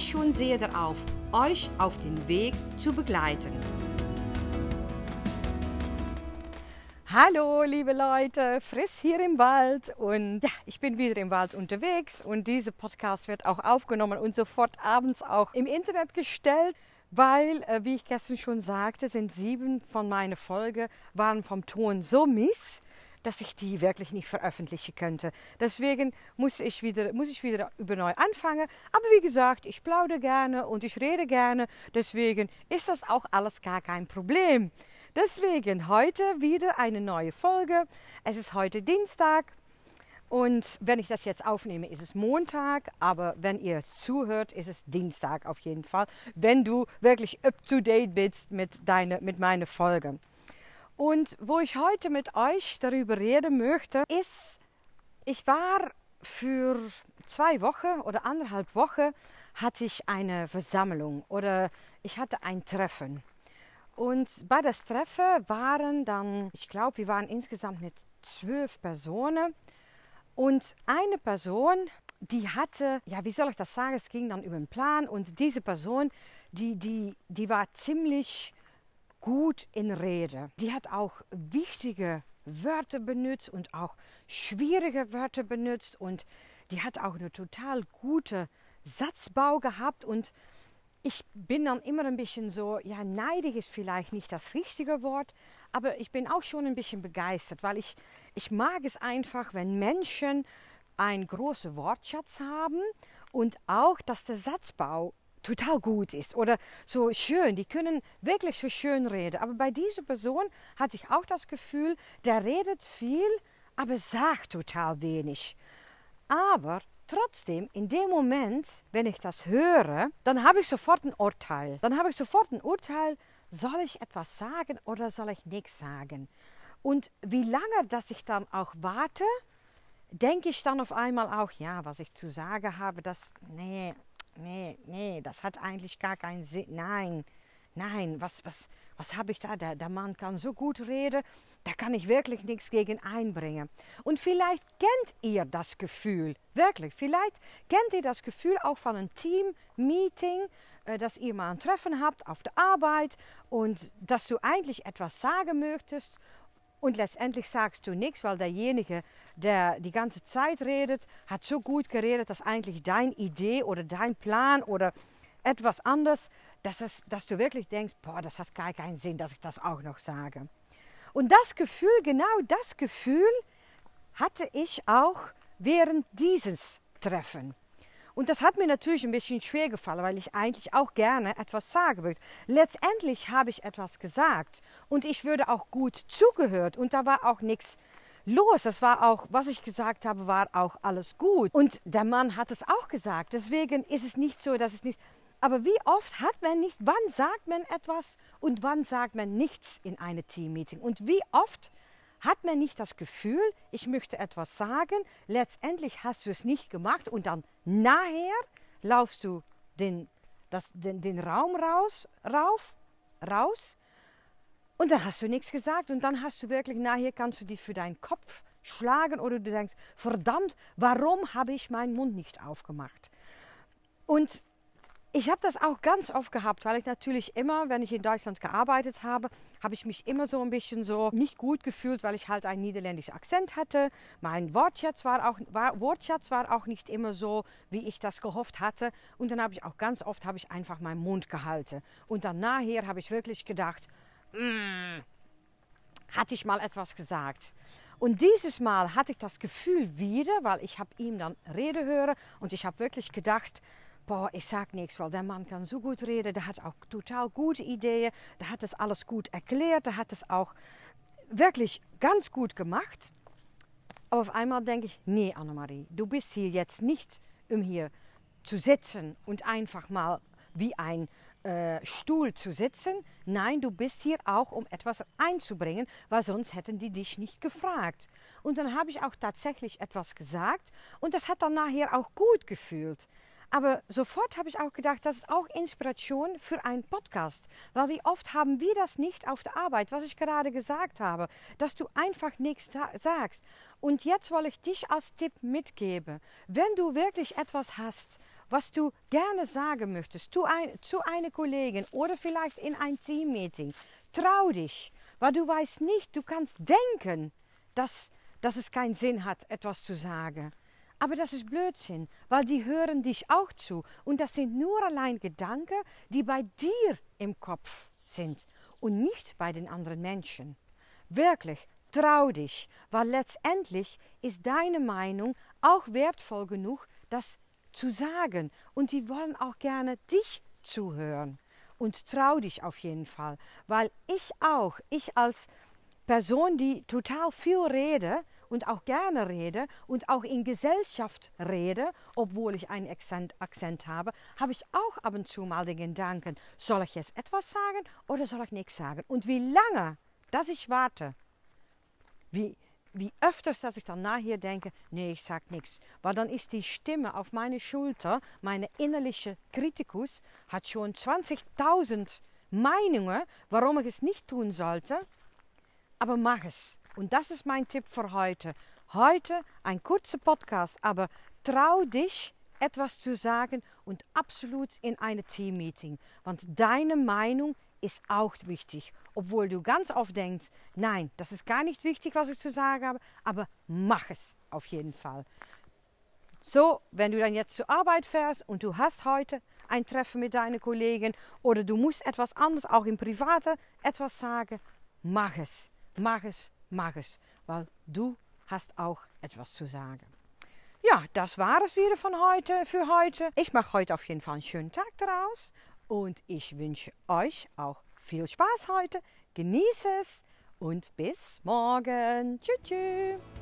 schon sehr darauf, euch auf den Weg zu begleiten. Hallo, liebe Leute, Friss hier im Wald und ja, ich bin wieder im Wald unterwegs und dieser Podcast wird auch aufgenommen und sofort abends auch im Internet gestellt weil, äh, wie ich gestern schon sagte, sind sieben von meinen Folgen waren vom Ton so mies, dass ich die wirklich nicht veröffentlichen könnte. Deswegen muss ich wieder, muss ich wieder über neu anfangen. Aber wie gesagt, ich plaudere gerne und ich rede gerne. Deswegen ist das auch alles gar kein Problem. Deswegen heute wieder eine neue Folge. Es ist heute Dienstag. Und wenn ich das jetzt aufnehme, ist es Montag, aber wenn ihr es zuhört, ist es Dienstag auf jeden Fall, wenn du wirklich up to date bist mit, deine, mit meiner Folge. Und wo ich heute mit euch darüber reden möchte, ist, ich war für zwei Wochen oder anderthalb Wochen hatte ich eine Versammlung oder ich hatte ein Treffen. Und bei das Treffen waren dann, ich glaube, wir waren insgesamt mit zwölf Personen. Und eine Person, die hatte, ja, wie soll ich das sagen, es ging dann über den Plan. Und diese Person, die, die, die war ziemlich gut in Rede. Die hat auch wichtige Wörter benutzt und auch schwierige Wörter benutzt und die hat auch eine total gute Satzbau gehabt und ich bin dann immer ein bisschen so, ja, neidig ist vielleicht nicht das richtige Wort, aber ich bin auch schon ein bisschen begeistert, weil ich, ich mag es einfach, wenn Menschen einen großen Wortschatz haben und auch, dass der Satzbau total gut ist oder so schön. Die können wirklich so schön reden. Aber bei dieser Person hatte ich auch das Gefühl, der redet viel, aber sagt total wenig. Aber trotzdem, in dem Moment, wenn ich das höre, dann habe ich sofort ein Urteil. Dann habe ich sofort ein Urteil, soll ich etwas sagen oder soll ich nichts sagen? Und wie lange, dass ich dann auch warte, denke ich dann auf einmal auch, ja, was ich zu sagen habe, das, nee, nee, nee, das hat eigentlich gar keinen Sinn. Nein, nein, was, was, was habe ich da? Der, der Mann kann so gut reden, da kann ich wirklich nichts gegen einbringen. Und vielleicht kennt ihr das Gefühl, wirklich, vielleicht kennt ihr das Gefühl auch von einem Team-Meeting, äh, dass ihr mal ein Treffen habt auf der Arbeit und dass du eigentlich etwas sagen möchtest und letztendlich sagst du nichts, weil derjenige, der die ganze Zeit redet, hat so gut geredet, dass eigentlich deine Idee oder dein Plan oder etwas anderes, dass, es, dass du wirklich denkst, boah, das hat gar keinen Sinn, dass ich das auch noch sage. Und das Gefühl, genau das Gefühl hatte ich auch während dieses Treffen. Und das hat mir natürlich ein bisschen schwer gefallen, weil ich eigentlich auch gerne etwas sagen würde. Letztendlich habe ich etwas gesagt und ich würde auch gut zugehört und da war auch nichts los. Das war auch, was ich gesagt habe, war auch alles gut. Und der Mann hat es auch gesagt. Deswegen ist es nicht so, dass es nicht. Aber wie oft hat man nicht, wann sagt man etwas und wann sagt man nichts in einem Teammeeting? Und wie oft hat man nicht das Gefühl, ich möchte etwas sagen, letztendlich hast du es nicht gemacht und dann nachher laufst du den, das, den, den Raum raus, rauf, raus und dann hast du nichts gesagt und dann hast du wirklich nachher kannst du dich für deinen Kopf schlagen oder du denkst, verdammt, warum habe ich meinen Mund nicht aufgemacht? Und ich habe das auch ganz oft gehabt, weil ich natürlich immer, wenn ich in Deutschland gearbeitet habe, habe ich mich immer so ein bisschen so nicht gut gefühlt, weil ich halt einen niederländischen Akzent hatte. Mein Wortschatz war auch, war, Wortschatz war auch nicht immer so, wie ich das gehofft hatte. Und dann habe ich auch ganz oft habe ich einfach meinen Mund gehalten. Und dann nachher habe ich wirklich gedacht, mm, hatte ich mal etwas gesagt. Und dieses Mal hatte ich das Gefühl wieder, weil ich habe ihm dann Rede hören und ich habe wirklich gedacht, boah, ich sag nichts, weil der Mann kann so gut reden, der hat auch total gute Ideen, der hat das alles gut erklärt, der hat es auch wirklich ganz gut gemacht. Aber auf einmal denke ich, nee, Annemarie, du bist hier jetzt nicht, um hier zu sitzen und einfach mal wie ein äh, Stuhl zu sitzen. Nein, du bist hier auch, um etwas einzubringen, weil sonst hätten die dich nicht gefragt. Und dann habe ich auch tatsächlich etwas gesagt und das hat dann nachher auch gut gefühlt. Aber sofort habe ich auch gedacht, das ist auch Inspiration für einen Podcast. Weil wie oft haben wir das nicht auf der Arbeit, was ich gerade gesagt habe, dass du einfach nichts sagst. Und jetzt wollte ich dich als Tipp mitgeben. Wenn du wirklich etwas hast, was du gerne sagen möchtest zu, ein, zu einer Kollegin oder vielleicht in ein Teammeeting, trau dich, weil du weißt nicht, du kannst denken, dass, dass es keinen Sinn hat, etwas zu sagen. Aber das ist Blödsinn, weil die hören dich auch zu. Und das sind nur allein Gedanken, die bei dir im Kopf sind und nicht bei den anderen Menschen. Wirklich, trau dich, weil letztendlich ist deine Meinung auch wertvoll genug, das zu sagen. Und die wollen auch gerne dich zuhören. Und trau dich auf jeden Fall, weil ich auch, ich als Person, die total viel rede, und auch gerne rede und auch in Gesellschaft rede, obwohl ich einen Akzent, Akzent habe, habe ich auch ab und zu mal den Gedanken, soll ich jetzt etwas sagen oder soll ich nichts sagen? Und wie lange, dass ich warte, wie, wie öfters, dass ich dann nachher denke, nee, ich sag nichts. Weil dann ist die Stimme auf meine Schulter, meine innerliche Kritikus, hat schon 20.000 Meinungen, warum ich es nicht tun sollte. Aber mach es. Und das ist mein Tipp für heute. Heute ein kurzer Podcast, aber trau dich, etwas zu sagen und absolut in einem Teammeeting. Want deine Meinung ist auch wichtig. Obwohl du ganz oft denkst, nein, das ist gar nicht wichtig, was ich zu sagen habe, aber mach es auf jeden Fall. So, wenn du dann jetzt zur Arbeit fährst und du hast heute ein Treffen mit deinen Kollegen oder du musst etwas anderes, auch im Privaten, etwas sagen, mach es, mach es, es, weil du hast auch etwas zu sagen. Ja, das war es wieder von heute für heute. Ich mache heute auf jeden Fall einen schönen Tag daraus und ich wünsche euch auch viel Spaß heute. Genieße es und bis morgen. Tschüss. tschüss.